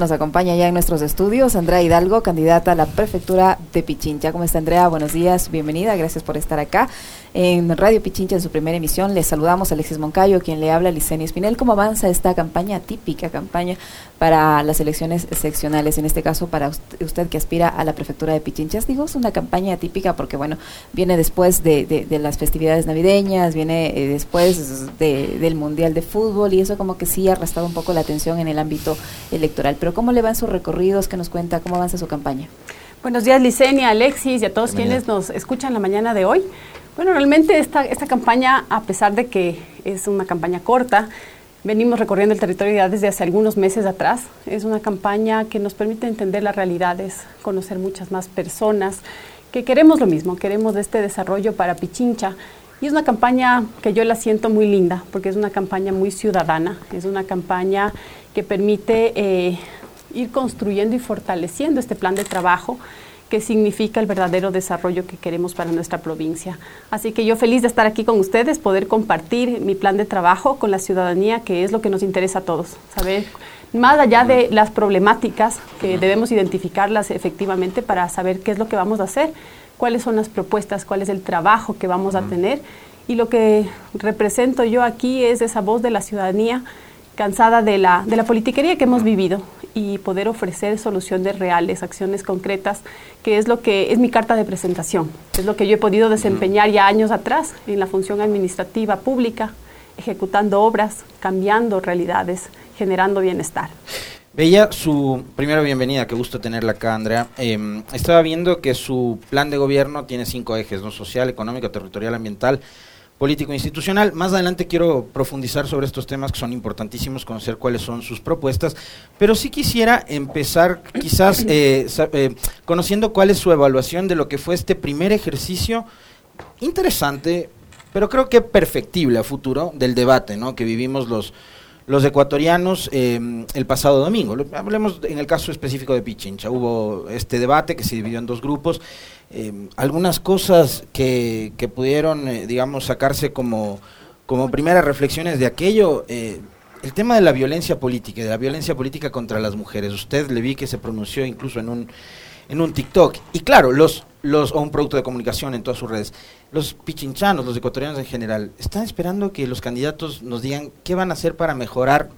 Nos acompaña ya en nuestros estudios Andrea Hidalgo, candidata a la prefectura de Pichincha. ¿Cómo está Andrea? Buenos días, bienvenida, gracias por estar acá en Radio Pichincha en su primera emisión. Les saludamos a Alexis Moncayo, quien le habla a Licenia Espinel. ¿Cómo avanza esta campaña, típica campaña para las elecciones seccionales? En este caso, para usted que aspira a la prefectura de Pichincha. Digo, es una campaña típica porque, bueno, viene después de, las festividades navideñas, viene eh, después del Mundial de Fútbol y eso como que sí ha arrastrado un poco la atención en el ámbito electoral. Pero ¿cómo le van sus recorridos? ¿Qué nos cuenta? ¿Cómo avanza su campaña? Buenos días, Licenia, Alexis y a todos quienes nos escuchan la mañana de hoy. Bueno, realmente esta, esta campaña, a pesar de que es una campaña corta, venimos recorriendo el territorio desde hace algunos meses atrás. Es una campaña que nos permite entender las realidades, conocer muchas más personas, que queremos lo mismo, queremos este desarrollo para Pichincha. Y es una campaña que yo la siento muy linda, porque es una campaña muy ciudadana, es una campaña que permite eh, ir construyendo y fortaleciendo este plan de trabajo que significa el verdadero desarrollo que queremos para nuestra provincia. Así que yo feliz de estar aquí con ustedes, poder compartir mi plan de trabajo con la ciudadanía, que es lo que nos interesa a todos, saber más allá de las problemáticas, que debemos identificarlas efectivamente para saber qué es lo que vamos a hacer, cuáles son las propuestas, cuál es el trabajo que vamos a tener. Y lo que represento yo aquí es esa voz de la ciudadanía cansada de la, de la politiquería que hemos vivido y poder ofrecer soluciones reales, acciones concretas, que es lo que es mi carta de presentación, es lo que yo he podido desempeñar ya años atrás en la función administrativa pública, ejecutando obras, cambiando realidades, generando bienestar. Veía su primera bienvenida, qué gusto tenerla acá, Andrea. Em, estaba viendo que su plan de gobierno tiene cinco ejes, ¿no? social, económico, territorial, ambiental político institucional. Más adelante quiero profundizar sobre estos temas que son importantísimos, conocer cuáles son sus propuestas, pero sí quisiera empezar quizás eh, eh, conociendo cuál es su evaluación de lo que fue este primer ejercicio interesante, pero creo que perfectible a futuro del debate ¿no? que vivimos los, los ecuatorianos eh, el pasado domingo. Hablemos en el caso específico de Pichincha. Hubo este debate que se dividió en dos grupos. Eh, algunas cosas que, que pudieron, eh, digamos, sacarse como, como primeras reflexiones de aquello. el tema de la violencia política, de la violencia política contra las mujeres. Usted le vi que se pronunció incluso en un, en un TikTok. Y claro, los, los, o un producto de comunicación en todas sus redes los pichinchanos, los ecuatorianos en general, están esperando que los candidatos nos digan qué van a hacer para mejorar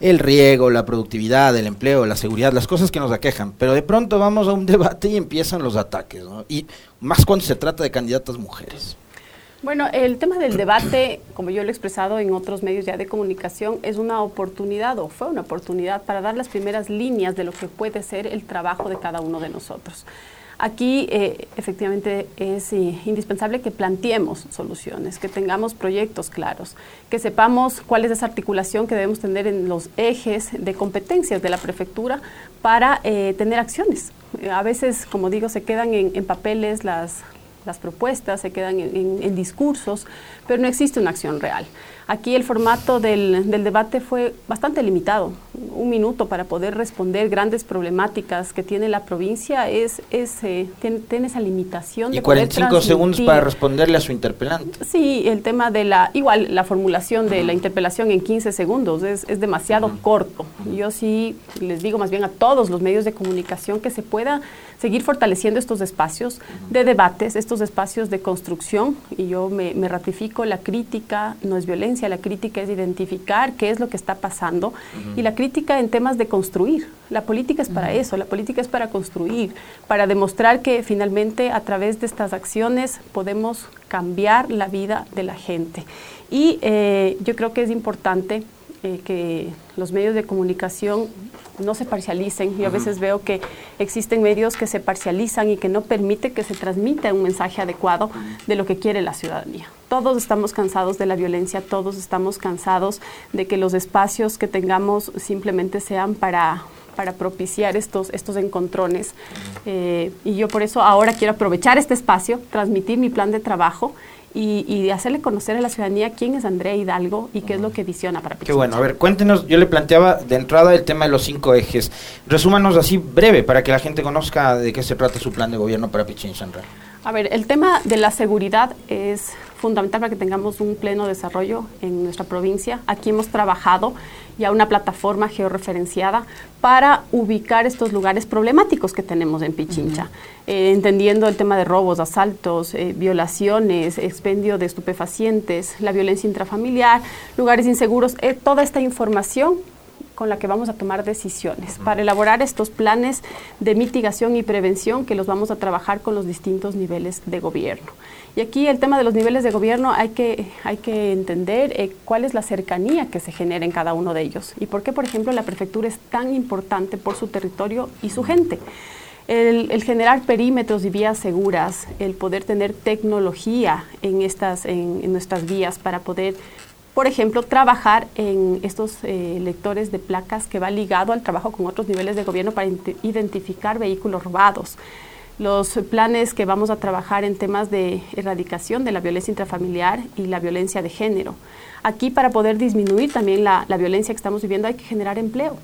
el riego, la productividad, el empleo, la seguridad, las cosas que nos aquejan. Pero de pronto vamos a un debate y empiezan los ataques. Y más cuando se trata de candidatas mujeres. Bueno, el tema del debate, como yo lo he expresado en otros medios ya de comunicación, es una oportunidad o fue una oportunidad para dar las primeras líneas de lo que puede ser el trabajo de cada uno de nosotros. Aquí eh, efectivamente es eh, indispensable que planteemos soluciones, que tengamos proyectos claros, que sepamos cuál es esa articulación que debemos tener en los ejes de competencias de la prefectura para eh, tener acciones. A veces, como digo, se quedan en, papeles las, propuestas, se quedan en discursos, pero no existe una acción real. Aquí el formato del, debate fue bastante limitado. Un minuto para poder responder grandes problemáticas que tiene la provincia es, es eh, tiene, esa limitación. Y 45 segundos para responderle a su interpelante. Sí, el tema de la, igual la formulación de la interpelación en 15 segundos es, es demasiado corto. Yo sí les digo más bien a todos los medios de comunicación que se pueda seguir fortaleciendo estos espacios de debates, estos espacios de construcción. Y yo me, me ratifico, la crítica no es violencia la crítica es identificar qué es lo que está pasando y la crítica en temas de construir. La política es para eso, la política es para construir, para demostrar que finalmente a través de estas acciones podemos cambiar la vida de la gente. Y eh, yo creo que es importante eh, que los medios de comunicación no se parcialicen. Yo a veces veo que existen medios que se parcializan y que no permite que se transmita un mensaje adecuado de lo que quiere la ciudadanía. Todos estamos cansados de la violencia, todos estamos cansados de que los espacios que tengamos simplemente sean para, para propiciar estos, estos encontrones. Eh, y yo por eso ahora quiero aprovechar este espacio, transmitir mi plan de trabajo y, hacerle conocer a la ciudadanía quién es Andrea Hidalgo y qué es lo que visiona para Pichincha. Qué bueno, a ver, cuéntenos, yo le planteaba de entrada el tema de los cinco ejes. Resúmanos así breve para que la gente conozca de qué se trata su plan de gobierno para Pichincha, Andrea. A ver, el tema de la seguridad es fundamental para que tengamos un pleno desarrollo en nuestra provincia. Aquí hemos trabajado ya una plataforma georreferenciada para ubicar estos lugares problemáticos que tenemos en Pichincha, eh, entendiendo el tema de robos, asaltos, eh, violaciones, expendio de estupefacientes, la violencia intrafamiliar, lugares inseguros, eh, toda esta información con la que vamos a tomar decisiones para elaborar estos planes de mitigación y prevención que los vamos a trabajar con los distintos niveles de gobierno. Y aquí el tema de los niveles de gobierno hay que, hay que entender eh, cuál es la cercanía que se genera en cada uno de ellos y por qué, por ejemplo, la prefectura es tan importante por su territorio y su gente. El, generar perímetros y vías seguras, el poder tener tecnología en, estas, en nuestras vías para poder por ejemplo, trabajar en estos eh, lectores de placas que va ligado al trabajo con otros niveles de gobierno para identificar vehículos robados. Los planes que vamos a trabajar en temas de erradicación de la violencia intrafamiliar y la violencia de género. Aquí para poder disminuir también la, la violencia que estamos viviendo hay que generar empleo.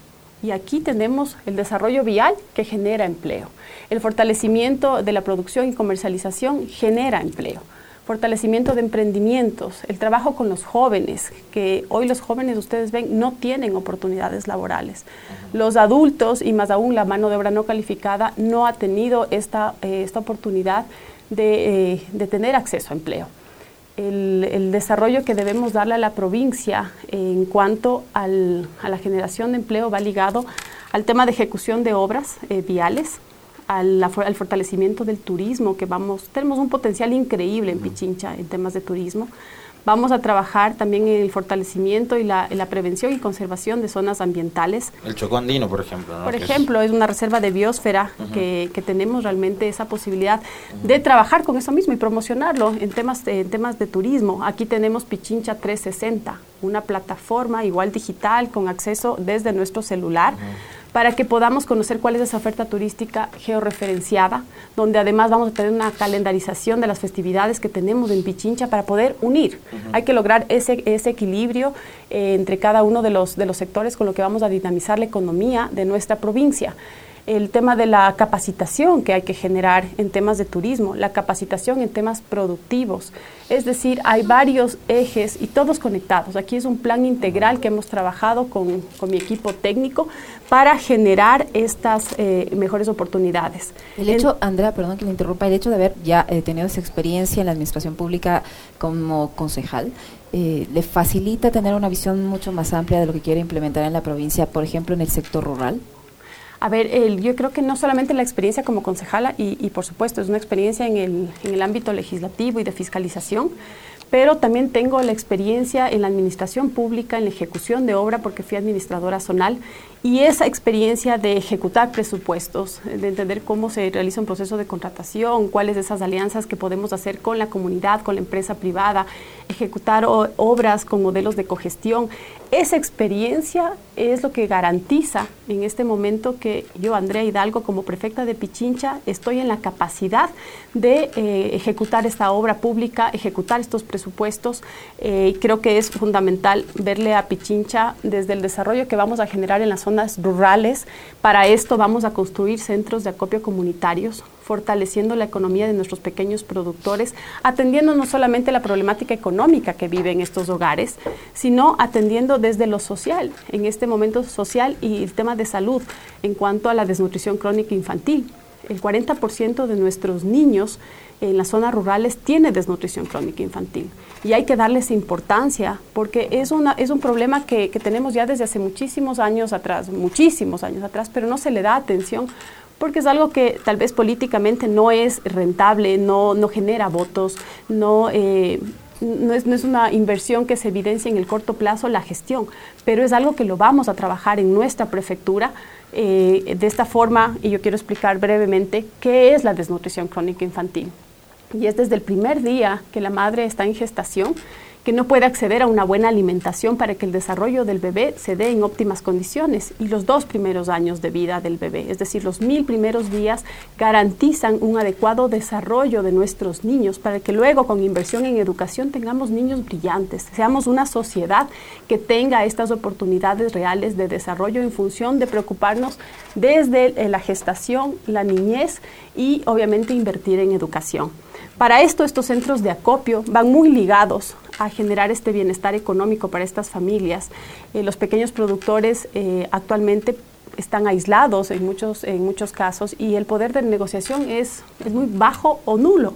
Y aquí tenemos el desarrollo vial que genera empleo. El fortalecimiento de la producción y comercialización genera empleo fortalecimiento de emprendimientos, el trabajo con los jóvenes, que hoy los jóvenes, ustedes ven, no tienen oportunidades laborales. Los adultos, y más aún la mano de obra no calificada, no ha tenido esta, eh, esta oportunidad eh, de, tener acceso a empleo. El, desarrollo que debemos darle a la provincia en cuanto a la generación de empleo va ligado al tema de ejecución de obras eh, viales, al, al, fortalecimiento del turismo, que vamos, tenemos un potencial increíble en Pichincha en temas de turismo. Vamos a trabajar también en el fortalecimiento y la, la prevención y conservación de zonas ambientales. El Chocó Andino, por ejemplo. Por ejemplo, es, una reserva de biosfera que, que, tenemos realmente esa posibilidad de trabajar con eso mismo y promocionarlo en temas, en temas de turismo. Aquí tenemos Pichincha 360, una plataforma igual digital con acceso desde nuestro celular para que podamos conocer cuál es esa oferta turística georreferenciada, donde además vamos a tener una calendarización de las festividades que tenemos en Pichincha para poder unir. Hay que lograr ese, ese equilibrio eh, entre cada uno de los, de los sectores con lo que vamos a dinamizar la economía de nuestra provincia el tema de la capacitación que hay que generar en temas de turismo, la capacitación en temas productivos. Es decir, hay varios ejes y todos conectados. Aquí es un plan integral que hemos trabajado con, mi equipo técnico para generar estas eh, mejores oportunidades. El hecho, Andrea, perdón que le interrumpa, el hecho de haber ya eh, tenido esa experiencia en la administración pública como concejal, eh, le facilita tener una visión mucho más amplia de lo que quiere implementar en la provincia, por ejemplo, en el sector rural. A ver, yo creo que no solamente la experiencia como concejala, y, por supuesto es una experiencia en el, en el ámbito legislativo y de fiscalización, pero también tengo la experiencia en la administración pública, en la ejecución de obra, porque fui administradora zonal, y esa experiencia de ejecutar presupuestos, de entender cómo se realiza un proceso de contratación, cuáles esas alianzas que podemos hacer con la comunidad, con la empresa privada, ejecutar obras con modelos de cogestión. Esa experiencia es lo que garantiza en este momento que yo, Andrea Hidalgo, como prefecta de Pichincha, estoy en la capacidad de eh, ejecutar esta obra pública, ejecutar estos presupuestos. Eh, creo que es fundamental verle a Pichincha desde el desarrollo que vamos a generar en la zona rurales. Para esto vamos a construir centros de acopio comunitarios, fortaleciendo la economía de nuestros pequeños productores, atendiendo no solamente la problemática económica que viven estos hogares, sino atendiendo desde lo social, en este momento social y el tema de salud en cuanto a la desnutrición crónica infantil. El 40% de nuestros niños en las zonas rurales tiene desnutrición crónica infantil. Y hay que darles importancia porque es, una, es un problema que, que, tenemos ya desde hace muchísimos años atrás, muchísimos años atrás, pero no se le da atención porque es algo que tal vez políticamente no es rentable, no, no genera votos, no... Eh, no es, no es, una inversión que se evidencia en el corto plazo la gestión, pero es algo que lo vamos a trabajar en nuestra prefectura eh, de esta forma, y yo quiero explicar brevemente qué es la desnutrición crónica infantil y es desde el primer día que la madre está en gestación que no puede acceder a una buena alimentación para que el desarrollo del bebé se dé en óptimas condiciones. Y los dos primeros años de vida del bebé, es decir, los mil primeros días, garantizan un adecuado desarrollo de nuestros niños para que luego con inversión en educación tengamos niños brillantes, seamos una sociedad que tenga estas oportunidades reales de desarrollo en función de preocuparnos desde la gestación, la niñez y obviamente invertir en educación. Para esto, estos centros de acopio van muy ligados a generar este bienestar económico para estas familias. Eh, los pequeños productores eh, actualmente están aislados en muchos, en muchos casos y el poder de negociación es, es muy bajo o nulo.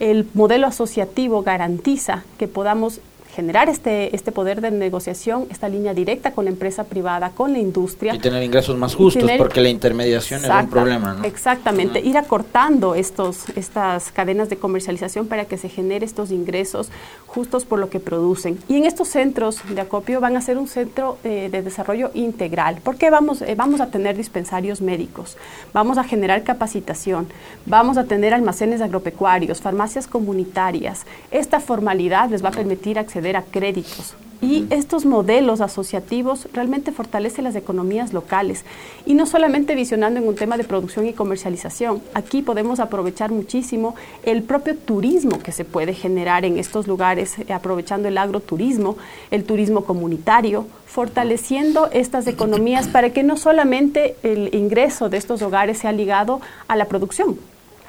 El modelo asociativo garantiza que podamos generar este, este poder de negociación, esta línea directa con la empresa privada, con la industria. Y tener ingresos más justos, porque la intermediación es un problema. ¿no? Exactamente, ir acortando estos, estas cadenas de comercialización para que se genere estos ingresos justos por lo que producen. Y en estos centros de acopio van a ser un centro eh, de desarrollo integral, porque vamos, eh, vamos a tener dispensarios médicos, vamos a generar capacitación, vamos a tener almacenes agropecuarios, farmacias comunitarias. Esta formalidad les va a permitir acceder a créditos. Y estos modelos asociativos realmente fortalecen las economías locales. Y no solamente visionando en un tema de producción y comercialización. Aquí podemos aprovechar muchísimo el propio turismo que se puede generar en estos lugares, eh, aprovechando el agroturismo, el turismo comunitario, fortaleciendo estas economías para que no solamente el ingreso de estos hogares sea ligado a la producción,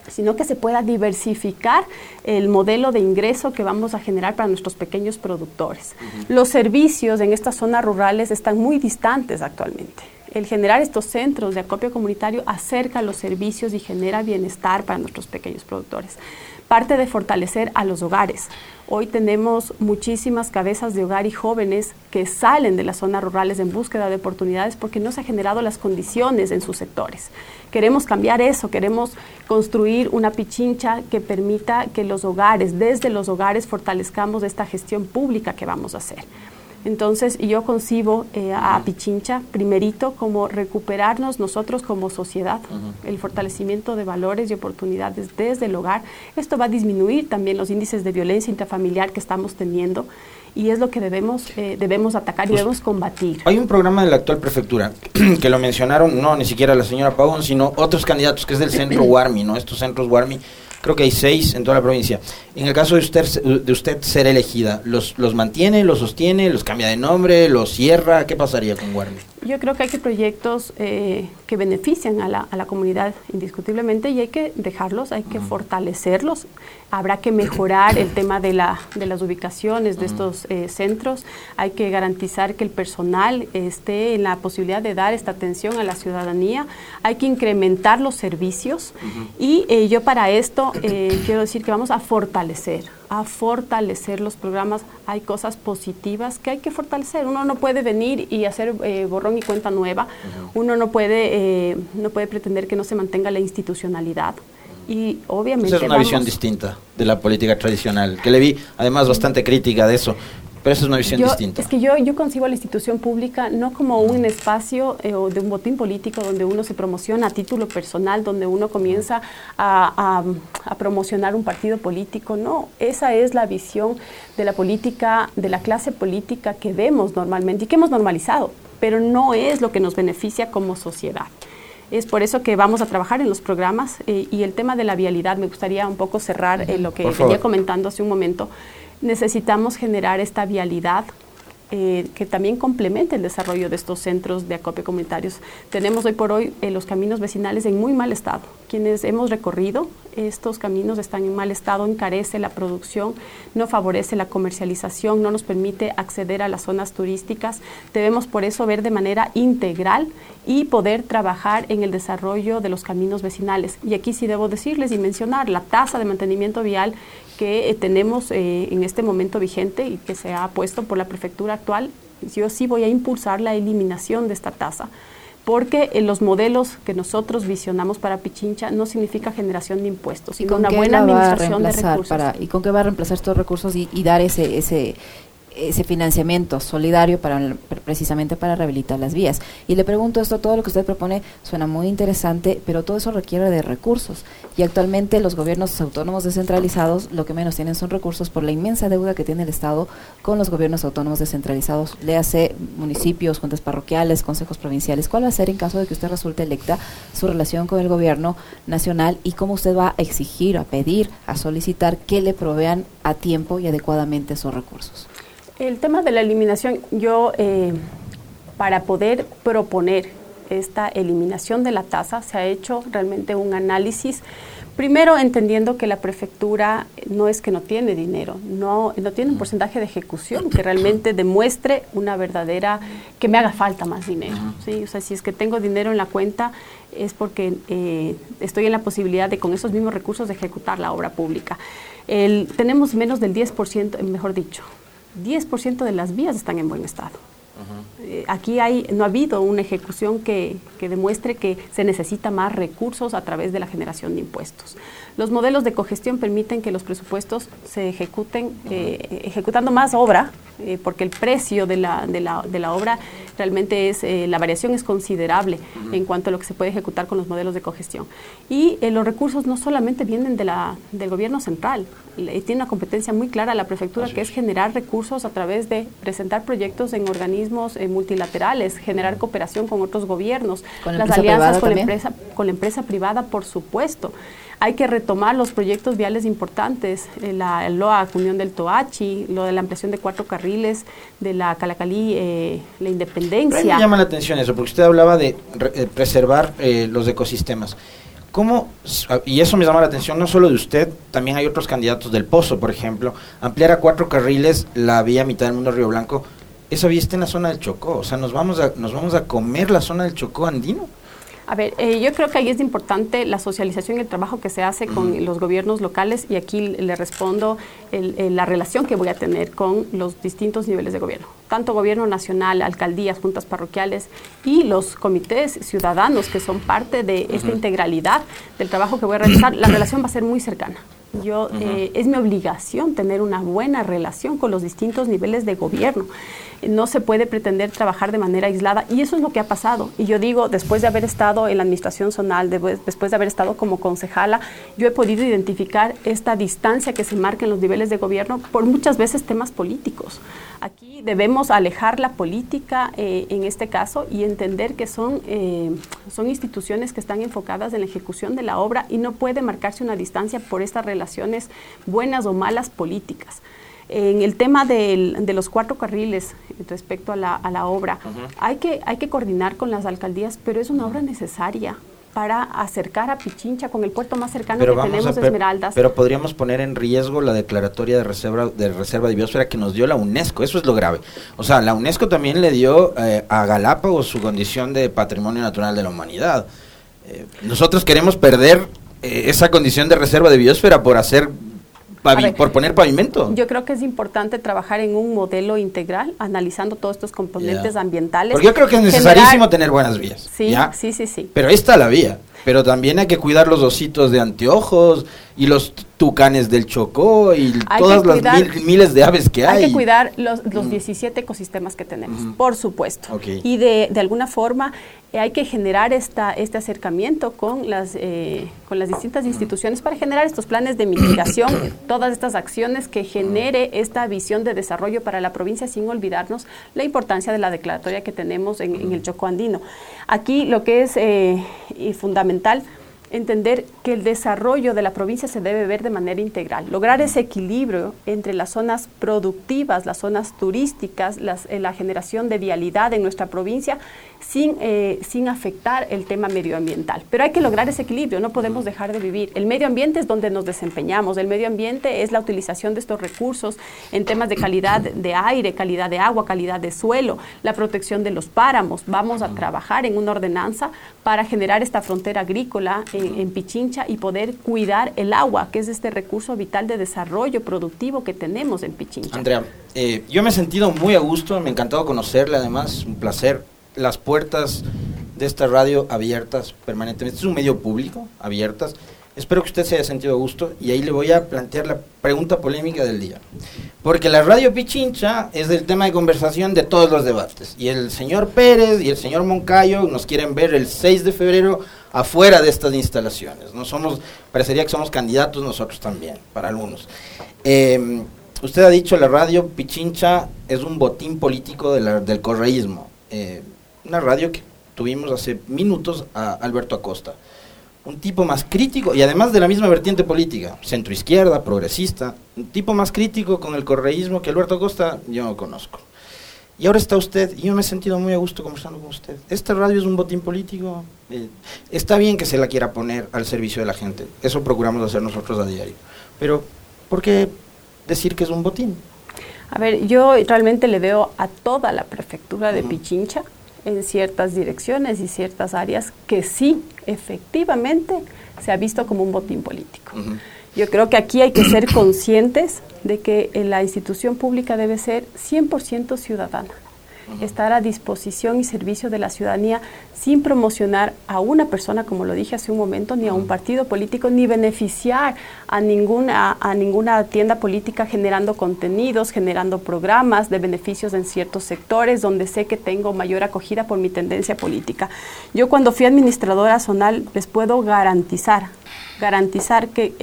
sino que se pueda diversificar el modelo de ingreso que vamos a generar para nuestros pequeños productores. Los servicios en estas zonas rurales están muy distantes actualmente. El generar estos centros de acopio comunitario acerca los servicios y genera bienestar para nuestros pequeños productores. Parte de fortalecer a los hogares. Hoy tenemos muchísimas cabezas de hogar y jóvenes que salen de las zonas rurales en búsqueda de oportunidades porque no se han generado las condiciones en sus sectores. Queremos cambiar eso, queremos construir una pichincha que permita que los hogares, desde los hogares, fortalezcamos esta gestión pública que vamos a hacer. Entonces, yo concibo eh, a Pichincha primerito como recuperarnos nosotros como sociedad, el fortalecimiento de valores y oportunidades desde el hogar. Esto va a disminuir también los índices de violencia intrafamiliar que estamos teniendo y es lo que debemos, eh, debemos atacar y pues, debemos combatir. Hay un programa de la actual prefectura que lo mencionaron, no ni siquiera la señora Pagón, sino otros candidatos, que es del centro Warmi, ¿no? Estos centros Warmi, creo que hay seis en toda la provincia. En el caso de usted, de usted ser elegida, ¿los, ¿los mantiene, los sostiene, los cambia de nombre, los cierra? ¿Qué pasaría con Warmi? Yo creo que hay que proyectos eh, que benefician a la, a la, comunidad indiscutiblemente y hay que dejarlos, hay que fortalecerlos. Habrá que mejorar el tema de, la, de las ubicaciones de estos eh, centros. Hay que garantizar que el personal esté en la posibilidad de dar esta atención a la ciudadanía. Hay que incrementar los servicios y eh, yo para esto quiero decir que vamos a fortalecer a fortalecer los programas. Hay cosas positivas que hay que fortalecer. Uno no puede venir y hacer eh, borrón y cuenta nueva. Uno no puede, eh, no puede pretender que no se mantenga la institucionalidad. Y obviamente. Esa es una visión distinta de la política tradicional, que le vi además bastante crítica de eso. Pero eso es una visión distinta. Es que yo, yo concibo a la institución pública no como un espacio eh, de un botín político donde uno se promociona a título personal, donde uno comienza a, a, promocionar un partido político. No, esa es la visión de la política, de la clase política que vemos normalmente y que hemos normalizado, pero no es lo que nos beneficia como sociedad. Es por eso que vamos a trabajar en los programas eh, y el tema de la vialidad, me gustaría un poco cerrar en lo que venía comentando hace un momento necesitamos generar esta vialidad eh, que también complemente el desarrollo de estos centros de acopio comunitarios. Tenemos hoy por hoy eh, los caminos vecinales en muy mal estado. Quienes hemos recorrido estos caminos están en mal estado, encarece la producción, no favorece la comercialización, no nos permite acceder a las zonas turísticas. Debemos por eso ver de manera integral y poder trabajar en el desarrollo de los caminos vecinales. Y aquí sí debo decirles y mencionar la tasa de mantenimiento vial que eh, tenemos eh, en este momento vigente y que se ha puesto por la prefectura actual, yo sí voy a impulsar la eliminación de esta tasa porque en los modelos que nosotros visionamos para Pichincha no significa generación de impuestos, sino una buena administración de recursos. ¿Y con qué va a reemplazar estos recursos y, y dar ese, ese ese financiamiento solidario para precisamente para rehabilitar las vías. Y le pregunto esto, todo lo que usted propone suena muy interesante, pero todo eso requiere de recursos. Y actualmente los gobiernos autónomos descentralizados lo que menos tienen son recursos por la inmensa deuda que tiene el Estado con los gobiernos autónomos descentralizados, le hace municipios, juntas parroquiales, consejos provinciales. ¿Cuál va a ser en caso de que usted resulte electa su relación con el gobierno nacional y cómo usted va a exigir, a pedir, a solicitar que le provean a tiempo y adecuadamente esos recursos? El tema de la eliminación, yo eh, para poder proponer esta eliminación de la tasa, se ha hecho realmente un análisis Primero, entendiendo que la prefectura no es que no tiene dinero, no, no tiene un porcentaje de ejecución que realmente demuestre una verdadera, que me haga falta más dinero. ¿sí? O sea, si es que tengo dinero en la cuenta, es porque eh, estoy en la posibilidad de con esos mismos recursos de ejecutar la obra pública. El, tenemos menos del 10%, mejor dicho, 10% de las vías están en buen estado. Eh, aquí hay, no ha habido una ejecución que, que, demuestre que se necesita más recursos a través de la generación de impuestos. Los modelos de cogestión permiten que los presupuestos se ejecuten eh, ejecutando más obra, eh, porque el precio de la, de la, de la obra realmente es, la variación es considerable en cuanto a lo que se puede ejecutar con los modelos de cogestión. Y los recursos no solamente vienen de la, del gobierno central, tiene una competencia muy clara la prefectura, que es generar recursos a través de presentar proyectos en organismos multilaterales, generar cooperación con otros gobiernos, las alianzas con la, empresa, con la empresa privada, por supuesto. Hay que retomar los proyectos viales importantes, eh, la LOA, Unión del Toachi, lo de la ampliación de cuatro carriles, de la Calacalí, eh, la Independencia. me llama la atención eso, porque usted hablaba de eh, preservar los ecosistemas. ¿Cómo, y eso me llama la atención no solo de usted, también hay otros candidatos del Pozo, por ejemplo, ampliar a cuatro carriles la vía mitad del mundo Río Blanco esa vía está en la zona del Chocó, o sea, nos vamos a, nos vamos a comer la zona del Chocó andino. A ver, eh, yo creo que ahí es importante la socialización y el trabajo que se hace con los gobiernos locales y aquí le respondo la relación que voy a tener con los distintos niveles de gobierno, tanto gobierno nacional, alcaldías, juntas parroquiales y los comités ciudadanos que son parte de esta integralidad del trabajo que voy a realizar. La relación va a ser muy cercana. Yo, eh, es mi obligación tener una buena relación con los distintos niveles de gobierno. No se puede pretender trabajar de manera aislada y eso es lo que ha pasado. Y yo digo, después de haber estado en la administración zonal, después de haber estado como concejala, yo he podido identificar esta distancia que se marca en los niveles de gobierno por muchas veces temas políticos. Aquí debemos alejar la política eh, en este caso y entender que son, eh, son instituciones que están enfocadas en la ejecución de la obra y no puede marcarse una distancia por estas relaciones buenas o malas políticas. En el tema de los cuatro carriles respecto a la, a la obra, hay, que, hay que coordinar con las alcaldías, pero es una obra necesaria para acercar a Pichincha con el puerto más cercano que tenemos de Esmeraldas. Pero podríamos poner en riesgo la declaratoria de reserva de reserva de biosfera que nos dio la UNESCO, eso es lo grave. O sea, la UNESCO también le dio eh, a Galápagos su condición de patrimonio natural de la humanidad. Eh, nosotros queremos perder eh, esa condición de reserva de biosfera por hacer por poner pavimento. Yo creo que es importante trabajar en un modelo integral, analizando todos estos componentes ambientales. Porque yo creo que es necesarísimo tener buenas vías. Sí, sí, sí, sí. Pero está la vía. Pero también hay que cuidar los ositos de anteojos y los tucanes del Chocó y todas las miles de aves que hay. Hay que cuidar los, los 17 ecosistemas que tenemos, por supuesto. Y de, de, alguna forma eh, hay que generar esta, este acercamiento con las, eh, con las distintas instituciones para generar estos planes de mitigación, todas estas acciones que genere esta visión de desarrollo para la provincia sin olvidarnos la importancia de la declaratoria que tenemos en, el Chocó andino. Aquí lo que es eh, fundamental entender que el desarrollo de la provincia se debe ver de manera integral, lograr ese equilibrio entre las zonas productivas, las zonas turísticas, eh, la generación de vialidad en nuestra provincia sin, eh, sin afectar el tema medioambiental. Pero hay que lograr ese equilibrio, no podemos dejar de vivir. El medio ambiente es donde nos desempeñamos, el medio ambiente es la utilización de estos recursos en temas de calidad de aire, calidad de agua, calidad de suelo, la protección de los páramos. Vamos a trabajar en una ordenanza para generar esta frontera agrícola en, Pichincha y poder cuidar el agua, que es este recurso vital de desarrollo productivo que tenemos en Pichincha. Andrea, eh, yo me he sentido muy a gusto, me ha encantado conocerle además, un placer las puertas de esta radio abiertas permanentemente. es un medio público, abiertas. Espero que usted se haya sentido a gusto y ahí le voy a plantear la pregunta polémica del día. Porque la radio Pichincha es el tema de conversación de todos los debates. Y el señor Pérez y el señor Moncayo nos quieren ver el 6 de febrero afuera de estas instalaciones. No somos, parecería que somos candidatos nosotros también, para algunos. Eh, usted ha dicho la radio Pichincha es un botín político del correísmo. Eh, una radio que tuvimos hace minutos a Alberto Acosta. Un tipo más crítico y además de la misma vertiente política, centroizquierda, progresista, un tipo más crítico con el correísmo que Alberto Acosta yo no conozco. Y ahora está usted, y yo me he sentido muy a gusto conversando con usted. Esta radio es un botín político. Eh, está bien que se la quiera poner al servicio de la gente. Eso procuramos hacer nosotros a diario. Pero, ¿por qué decir que es un botín? A ver, yo realmente le veo a toda la prefectura de Pichincha en ciertas direcciones y ciertas áreas que sí, efectivamente, se ha visto como un botín político. Yo creo que aquí hay que ser conscientes de que la institución pública debe ser 100% ciudadana estar a disposición y servicio de la ciudadanía sin promocionar a una persona, como lo dije hace un momento, ni a un partido político, ni beneficiar a ninguna, a ninguna tienda política generando contenidos, generando programas de beneficios en ciertos sectores donde sé que tengo mayor acogida por mi tendencia política. Yo cuando fui administradora zonal les puedo garantizar, garantizar que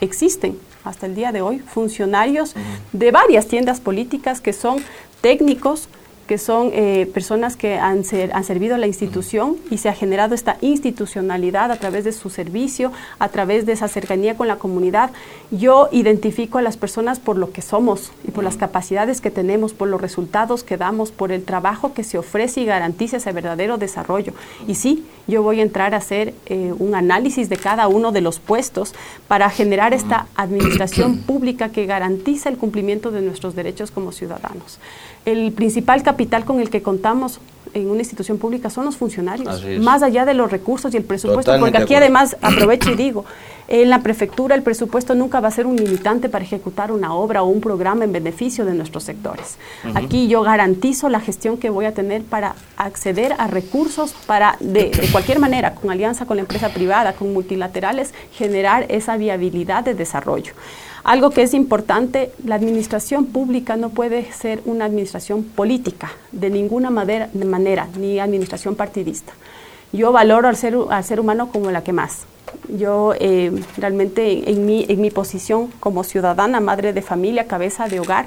existen hasta el día de hoy funcionarios de varias tiendas políticas que son técnicos, que son eh, personas que han, han servido a la institución y se ha generado esta institucionalidad a través de su servicio, a través de esa cercanía con la comunidad. Yo identifico a las personas por lo que somos y por las capacidades que tenemos, por los resultados que damos, por el trabajo que se ofrece y garantiza ese verdadero desarrollo. Y sí, yo voy a entrar a hacer eh, un análisis de cada uno de los puestos para generar esta administración pública que garantiza el cumplimiento de nuestros derechos como ciudadanos el principal capital con el que contamos en una institución pública son los funcionarios, más allá de los recursos y el presupuesto, porque aquí además aprovecho y digo, en la prefectura el presupuesto nunca va a ser un limitante para ejecutar una obra o un programa en beneficio de nuestros sectores. Aquí yo garantizo la gestión que voy a tener para acceder a recursos para, de, de cualquier manera, con alianza con la empresa privada, con multilaterales, generar esa viabilidad de desarrollo. Algo que es importante, la administración pública no puede ser una administración política de ninguna manera, ni administración partidista. Yo valoro al ser, humano como la que más. Yo eh, realmente en mi, en mi posición como ciudadana, madre de familia, cabeza de hogar,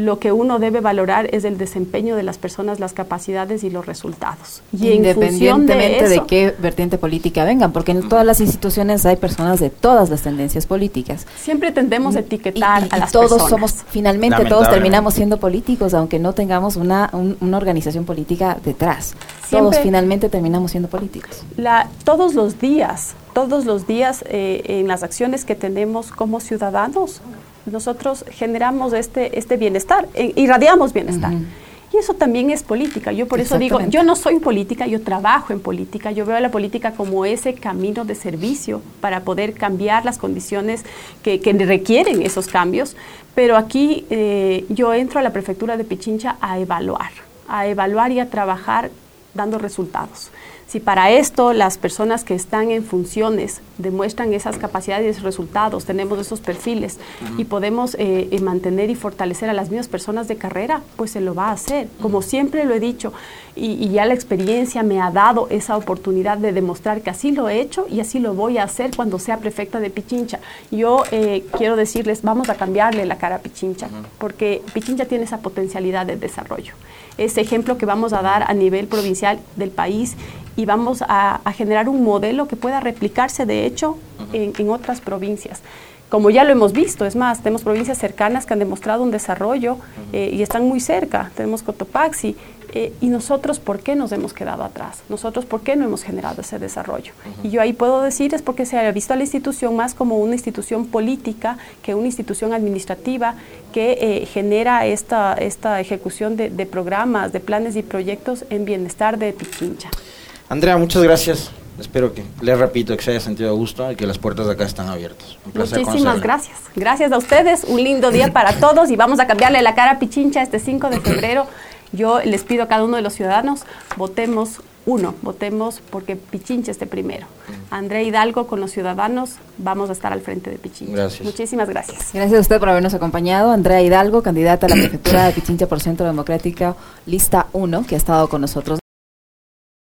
lo que uno debe valorar es el desempeño de las personas, las capacidades y los resultados. Y Independientemente de, qué vertiente política vengan, porque en todas las instituciones hay personas de todas las tendencias políticas. Siempre tendemos a etiquetar a las todos somos, finalmente todos terminamos siendo políticos, aunque no tengamos una, una organización política detrás. todos finalmente terminamos siendo políticos. La, todos los días, todos los días eh, en las acciones que tenemos como ciudadanos, nosotros generamos este, este bienestar, eh, irradiamos bienestar. Y eso también es política. Yo por eso digo, yo no soy política, yo trabajo en política. Yo veo a la política como ese camino de servicio para poder cambiar las condiciones que, requieren esos cambios. Pero aquí eh, yo entro a la prefectura de Pichincha a evaluar, a evaluar y a trabajar dando resultados. Si para esto las personas que están en funciones demuestran esas capacidades y resultados, tenemos esos perfiles y podemos eh, eh, mantener y fortalecer a las mismas personas de carrera, pues se lo va a hacer. Como siempre lo he dicho, y, ya la experiencia me ha dado esa oportunidad de demostrar que así lo he hecho y así lo voy a hacer cuando sea prefecta de Pichincha. Yo eh, quiero decirles, vamos a cambiarle la cara a Pichincha, porque Pichincha tiene esa potencialidad de desarrollo. Ese ejemplo que vamos a dar a nivel provincial del país y vamos a, generar un modelo que pueda replicarse, de hecho, en, otras provincias. Como ya lo hemos visto, es más, tenemos provincias cercanas que han demostrado un desarrollo eh, y están muy cerca. Tenemos Cotopaxi, eh, y nosotros, ¿por qué nos hemos quedado atrás? Nosotros, ¿por qué no hemos generado ese desarrollo? Y yo ahí puedo decir es porque se ha visto a la institución más como una institución política que una institución administrativa que eh, genera esta, esta ejecución de, de programas, de planes y proyectos en bienestar de Pichincha. Andrea, muchas gracias. Espero que, les repito, que se haya sentido a gusto y que las puertas de acá están abiertas. Muchísimas gracias. Gracias a ustedes. Un lindo día para todos y vamos a cambiarle la cara a Pichincha este 5 de febrero. Yo les pido a cada uno de los ciudadanos, votemos uno, votemos porque Pichincha esté primero. Andrea Hidalgo con los ciudadanos, vamos a estar al frente de Pichincha. Gracias. Muchísimas gracias. Gracias a usted por habernos acompañado. Andrea Hidalgo, candidata a la prefectura de Pichincha por Centro Democrático, lista 1, que ha estado con nosotros.